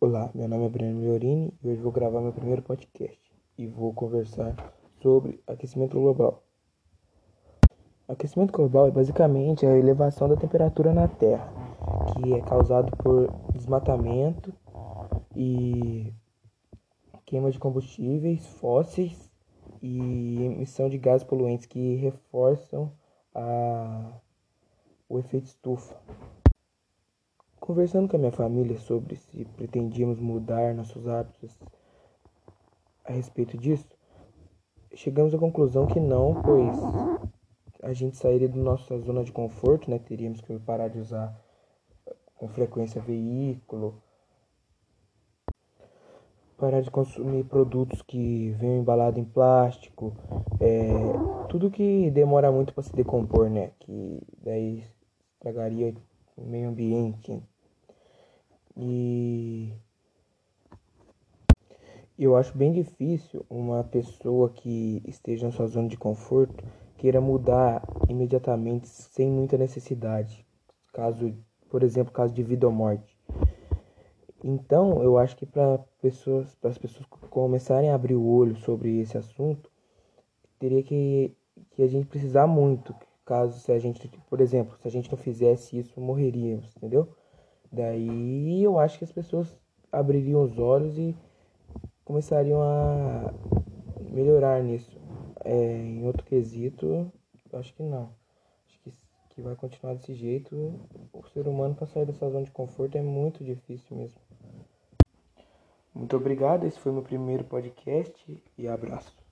Olá, meu nome é Breno Miorini e hoje vou gravar meu primeiro podcast e vou conversar sobre aquecimento global. Aquecimento global é basicamente a elevação da temperatura na Terra, que é causado por desmatamento e queima de combustíveis fósseis e emissão de gases poluentes que reforçam a... o efeito estufa. Conversando com a minha família sobre se pretendíamos mudar nossos hábitos a respeito disso, chegamos à conclusão que não, pois a gente sairia da nossa zona de conforto, né? Teríamos que parar de usar com frequência veículo, parar de consumir produtos que venham embalados em plástico, é, tudo que demora muito para se decompor, né? Que daí estragaria o meio ambiente. E eu acho bem difícil uma pessoa que esteja na sua zona de conforto queira mudar imediatamente sem muita necessidade. Caso, por exemplo, caso de vida ou morte. Então, eu acho que para pessoas, para as pessoas começarem a abrir o olho sobre esse assunto, teria que, que a gente precisar muito. Caso se a gente, por exemplo, se a gente não fizesse isso, morreríamos, entendeu? Daí eu acho que as pessoas abririam os olhos e começariam a melhorar nisso. É, em outro quesito, acho que não. Acho que, que vai continuar desse jeito. O ser humano para sair dessa zona de conforto é muito difícil mesmo. Muito obrigado, esse foi meu primeiro podcast e abraço.